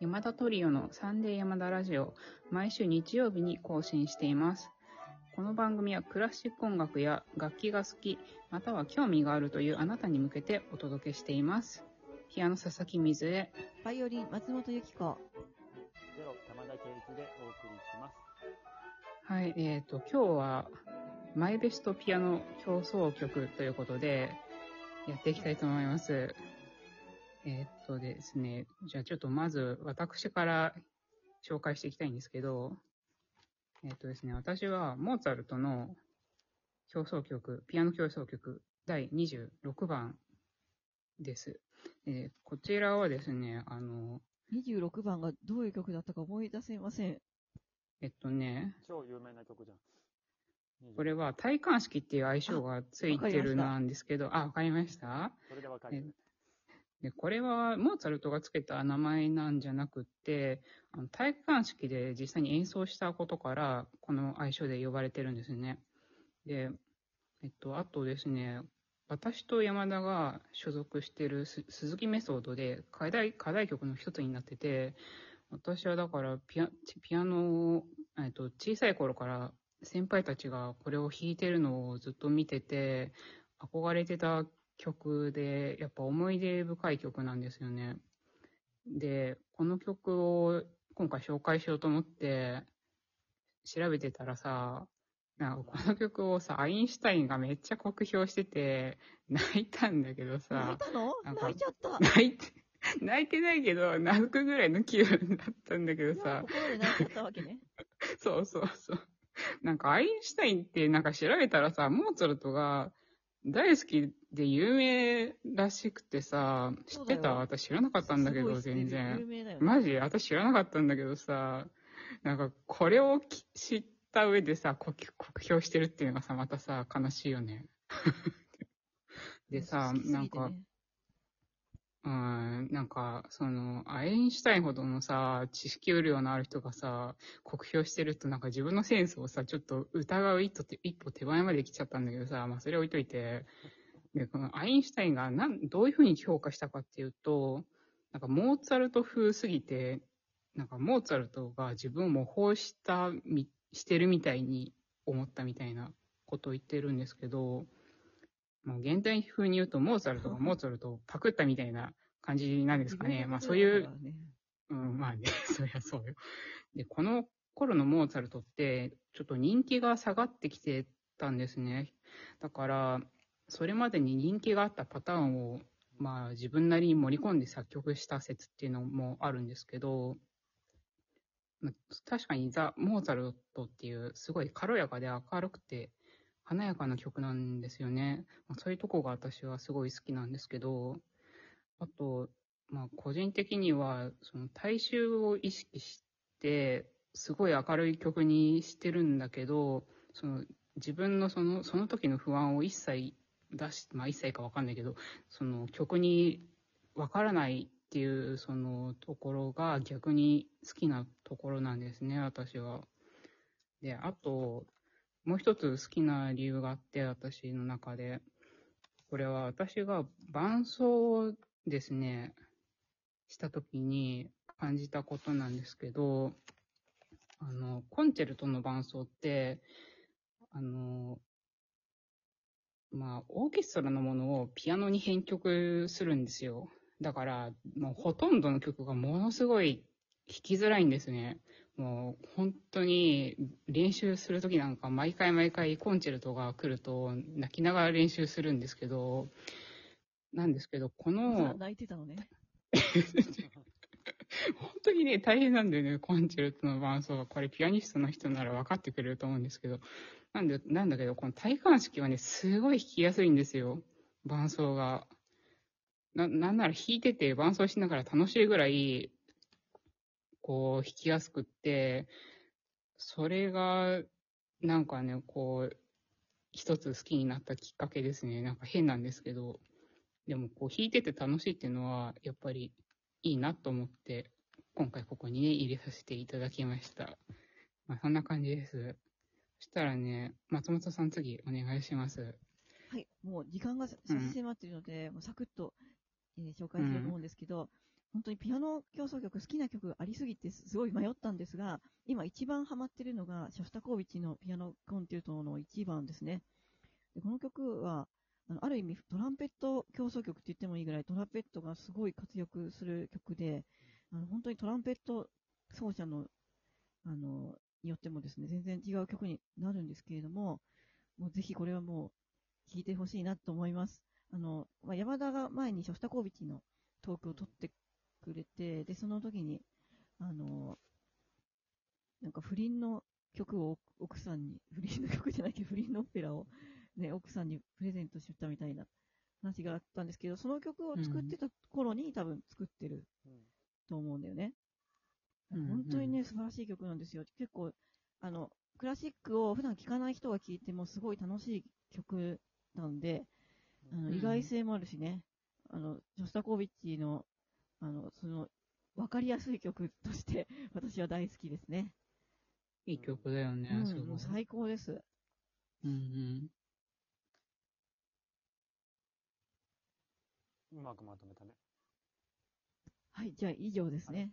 山田トリオのサンデー山田ラジオ、毎週日曜日に更新しています。この番組はクラシック音楽や楽器が好き、または興味があるというあなたに向けてお届けしています。ピアノ佐々木水江、バイオリン、松本由紀子。ゼロ玉田圭一でお送りします。はい、えっ、と、今日は、マイベストピアノ競争曲ということで、やっていきたいと思います。えっ、とですね、じゃあちょっとまず私から紹介していきたいんですけど、えっ、とですね、私はモーツァルトの競争曲、ピアノ競争曲第26番です。えーこちらはですね、あの、26番がどういう曲だったか思い出せません。えっとね、超有名な曲じゃん。これは体感式っていう愛称がついてるなんですけど、あ、わかりましたそれでわかる。で、これはモーツァルトがつけた名前なんじゃなくって、あの体育館式で実際に演奏したことから、この愛称で呼ばれてるんですね。で、えっと、あとですね、私と山田が所属してる鈴木メソッドで課題、課題曲の一つになってて、私はだからピアピアノを、えっと、小さい頃から先輩たちがこれを弾いてるのをずっと見てて、憧れてた曲で、やっぱ思い出深い曲なんですよね。で、この曲を今回紹介しようと思って調べてたらさ、なんかこの曲をさ、アインシュタインがめっちゃ酷評してて、泣いたんだけど泣さい、たの？泣いちゃった。泣いて、泣いてないけど、泣くぐらいの気分だったんだけどさ、心で泣いちゃったわけね。そうそうそう。なんかアインシュタインってなんか調べたらさ、モーツァルトが大好きで有名らしくてさ、知ってた？そうだよ私知らなかったんだけど、すごい知ってる全然有。名だよね。マジ？私知らなかったんだけどさ、なんかこれをき知った上でさ、酷酷評してるっていうのがさ、またさ、悲しいよね。でさ、なんか、うん、なんか、その、アインシュタインほどのさ、知識有量のある人がさ、酷評してると、なんか自分のセンスをさ、ちょっと疑う一歩手一歩手前まで来ちゃったんだけどさ、まあそれ置いといて、で、このアインシュタインがなん、どういうふうに評価したかっていうと、なんかモーツァルト風すぎて、なんかモーツァルトが自分を模倣したみ、してるみたいに思ったみたいなことを言ってるんですけど、もう現代風に言うと、モーツァルトが モーツァルトをパクったみたいな感じなんですかね。まあそういう、うん、まあね、そりゃそうよ。で、この頃のモーツァルトって、ちょっと人気が下がってきてたんですね。だから、それまでに人気があったパターンを、まあ自分なりに盛り込んで作曲した説っていうのもあるんですけど、まあ確かにザ・モーツァルトっていうすごい軽やかで明るくて華やかな曲なんですよね。まあ、そういうとこが私はすごい好きなんですけど、あと、まあ個人的にはその大衆を意識してすごい明るい曲にしてるんだけど、その自分のそのその時の不安を一切出し、まあ一切かわかんないけど、その曲にわからないっていうそのところが逆に好きなところなんですね、私は。で、あと、もう一つ好きな理由があって、私の中で。これは私が伴奏をですね、した時に感じたことなんですけど、あの、コンチェルトの伴奏って、あの、まあ、オーケストラのものをピアノに編曲するんですよ。だから、もうほとんどの曲がものすごい弾きづらいんですね。もう本当に練習するときなんか毎回毎回コンチェルトが来ると泣きながら練習するんですけど、なんですけど、この、泣いてたのね。本当にね、大変なんだよね、コンチェルトの伴奏が。これピアニストの人なら分かってくれると思うんですけど。なんで、なんだけど、この体感式はね、すごい弾きやすいんですよ。伴奏が。な、なんなら弾いてて伴奏しながら楽しいぐらい、こう、弾きやすくって、それが、なんかね、こう、一つ好きになったきっかけですね。なんか変なんですけど。でも、こう、弾いてて楽しいっていうのは、やっぱりいいなと思って、今回ここにね、入れさせていただきました。まあ、そんな感じです。そしたらね、松本さん次お願いします。はい。もう時間が差し迫っているので、もうサクッと、えー紹介しようと思うんですけど、本当にピアノ競争曲、好きな曲ありすぎてすごい迷ったんですが、今一番ハマってるのが、ショスタコービッチのピアノコンテルトの1番ですね。でこの曲は、あのある意味トランペット競争曲って言ってもいいぐらい、トランペットがすごい活躍する曲で、あの本当にトランペット奏者の、あの、によってもですね、全然違う曲になるんですけれども、もうぜひこれはもう聴いてほしいなと思います。あの、まあ、山田が前にショスタコービチのトークを取ってくれて、で、その時に、あの、なんか不倫の曲を奥さんに、不倫の曲じゃないけど、不倫のオペラをね、奥さんにプレゼントしたみたいな話があったんですけど、その曲を作ってた頃に多分作ってるうん。と思うんだよね。うん本当にね、素晴らしい曲なんですよ。結構、あの、クラシックを普段聴かない人が聴いてもすごい楽しい曲なんで、あのうん意外性もあるしね、あの、ジョスタコービッチの、あの、その、わかりやすい曲として、私は大好きですね。いい曲だよね、うん、もう最高です。うんうん。うまくまとめたね。はい、じゃあ以上ですね。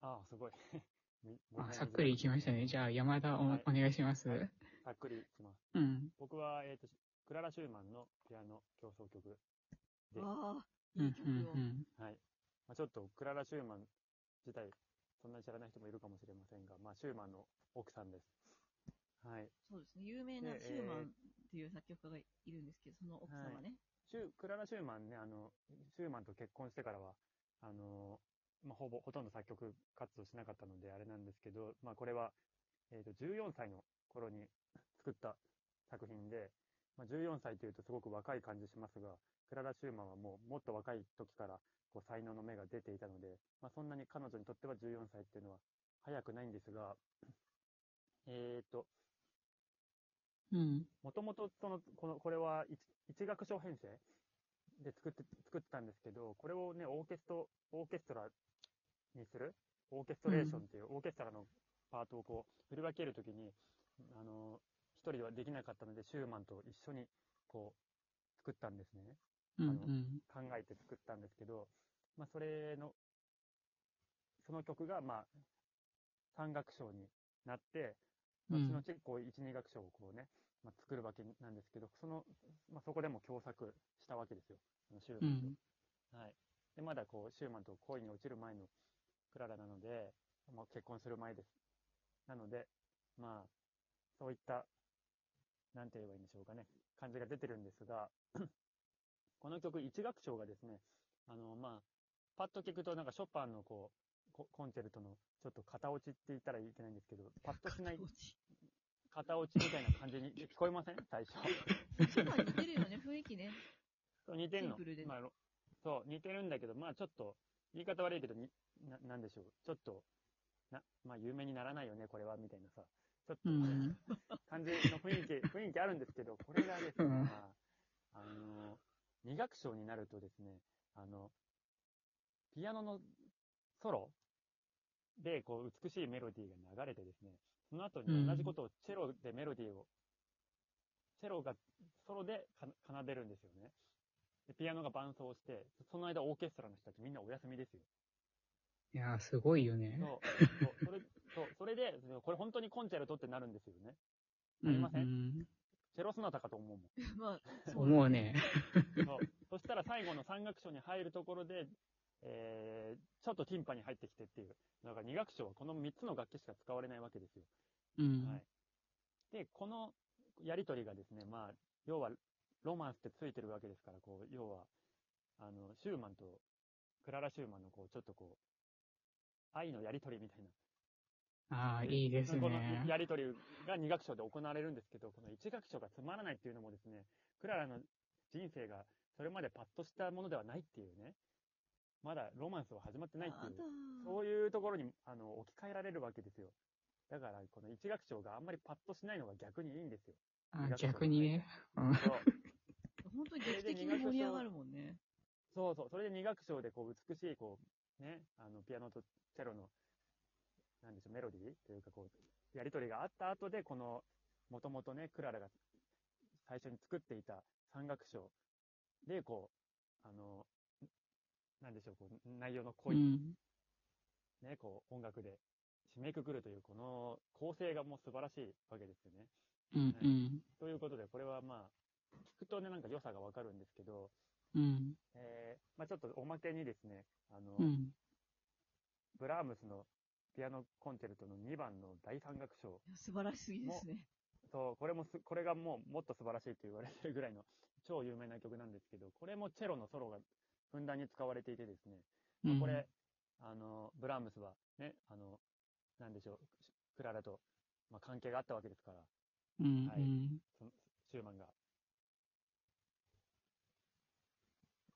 ああ、すごい。みあ、さっくりいきましたね。じゃあ、山田お,、はいお願いします。はいさっくりいきます。うん。僕は、えっ、と、クララ・シューマンのピアノ競争曲で、はああ、うんいい曲を。うんうん。い。まあ、ちょっと、クララ・シューマン自体、そんなに知らない人もいるかもしれませんが、まあ、シューマンの奥さんです。はい。そうですね。有名なでシューマンっていう作曲家がいるんですけど、その奥様ね。シュークララ・シューマンね、あの、シューマンと結婚してからは、あの、まあ、ほぼ、ほとんど作曲活動しなかったので、あれなんですけど、まあ、これは、えっ、と、14歳の頃に作った作品で、まあ、14歳というとすごく若い感じしますが、クララ・シューマンはもう、もっと若い時から、こう、才能の芽が出ていたので、まあ、そんなに彼女にとっては14歳っていうのは、早くないんですが、えっ、と、うん。もともと、その、この、これは一一楽章編成で作って、作ってたんですけど、これをね、オーケスト、オーケストラにする、オーケストレーションっていう、オーケストラのパートをこう、振り分けるときに、あの、一人ではできなかったので、シューマンと一緒に、こう、作ったんですね。あのん。考えて作ったんですけど、まあ、それの、その曲が、まあ、三楽章になって、後うん々こう、一、二楽章をこうね、まあ、作るわけなんですけど、その、まあ、そこでも共作したわけですよ。あのシューうマンと。ん。はい。で、まだこう、シューマンと恋に落ちる前のクララなので、まあ、結婚する前です。なので、まあ、そういった、なんて言えばいいんでしょうかね、感じが出てるんですが、この曲、一楽章がですね、あの、まあ、パッと聞くとなんかショパンのこう、ココンチェルトのちょっと型落ちって言ったらいけないんですけど、パッとしない型落ちみたいな感じに 聞こえません？最初。似てるよね、雰囲気ね。そう似てんの。まあ、ろそう、似てるんだけど、まあちょっと、言い方悪いけど、にな、なんでしょう？ちょっと、な、まあ有名にならないよね、これは、みたいなさ。ちょっと、うん。感じの雰囲気、雰囲気あるんですけど、これがですね、うんまあ、あの、二楽章になるとですね、あの、ピアノのソロで、こう、美しいメロディーが流れてですね、その後に同じことをチェロでメロディーを、チェロがソロでか奏でるんですよね。で、ピアノが伴奏して、その間オーケストラの人たちみんなお休みですよ。いやー、すごいよね。そう、そう、それ、そう、それで、これ本当にコンチェルトってなるんですよね。なりません？うんチェロソナタかと思うもん。まあ、うんそう思うね。そう。そしたら最後の三楽章に入るところで、えー、ちょっとティンパに入ってきてっていう。だから二楽章はこの三つの楽器しか使われないわけですよ。うん。はい。で、このやりとりがですね、まあ、要は、ロマンスってついてるわけですから、こう、要は、あの、シューマンと、クララ・シューマンの、こう、ちょっとこう、愛のやりとりみたいな。ああ、いいですこのね。やりとりが二楽章で行われるんですけど、この一楽章がつまらないっていうのもですね、クララの人生がそれまでパッとしたものではないっていうね、まだロマンスは始まってないっていう、そういうところにあの置き換えられるわけですよ。だから、この一楽章があんまりパッとしないのが逆にいいんですよ。あ逆にね。うんそう本当に劇的に盛り上がるもんね。そうそう、それで二楽章でこう美しい、こう、ね、あの、ピアノとチェロの、なんでしょう、メロディーというか、こう、やりとりがあった後で、この、もともとね、クララが最初に作っていた三楽章で、こう、あの、なんでしょう、こう、内容の濃い、うん。ね、こう、音楽で締めくくるという、この構成がもう素晴らしいわけですよね。うん。うん。ということで、これはまあ、聞くとね、なんか良さがわかるんですけど、うん。えー、まあちょっとおまけにですね、あの、うん。ブラームスのピアノコンチェルトの2番の第三楽章。素晴らしすぎですね。そう、これもす、これがもうもっと素晴らしいと言われてるぐらいの 超有名な曲なんですけど、これもチェロのソロがふんだんに使われていてですね、まあこれ、あの、ブラームスはね、あの、なんでしょう、クララと、まあ、関係があったわけですから、うん。はいうん。そのシューマンが。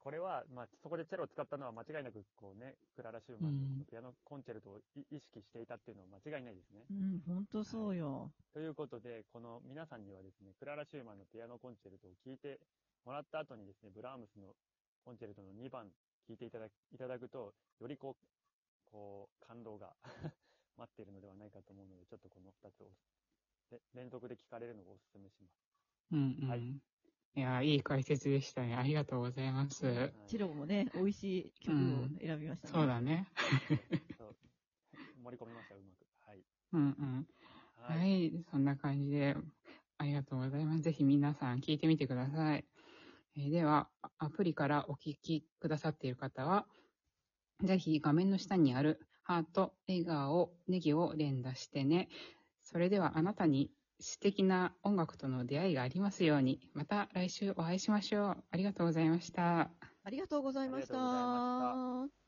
これは、まあ、そこでチェロを使ったのは間違いなく、こうね、クララ・シューマンうんのピアノコンチェルトをい意識していたっていうのは間違いないですね。うん、ほんとそうよ。ということで、この皆さんにはですね、クララ・シューマンのピアノコンチェルトを聴いてもらった後にですね、ブラームスのコンチェルトの2番聴いていただいただくと、よりこう、こう、感動が 待っているのではないかと思うので、ちょっとこの2つをで連続で聴かれるのをお勧めします。うん。うん。はいいや、いい解説でしたね。ありがとうございます。はいチロもね、美味しい曲を選びましたね。そうだね。そう盛り込みました、うまく。はい。うんうん。は。はいい。そんな感じで、ありがとうございます。ぜひ皆さん聞いてみてください。えーでは、あアプリからお聞きくださっている方は、ぜひ画面の下にあるハート、笑顔、ネギを連打してね。それではあなたに素敵な音楽との出会いがありますように、また来週お会いしましょう。ありがとうございました。ありがとうございました。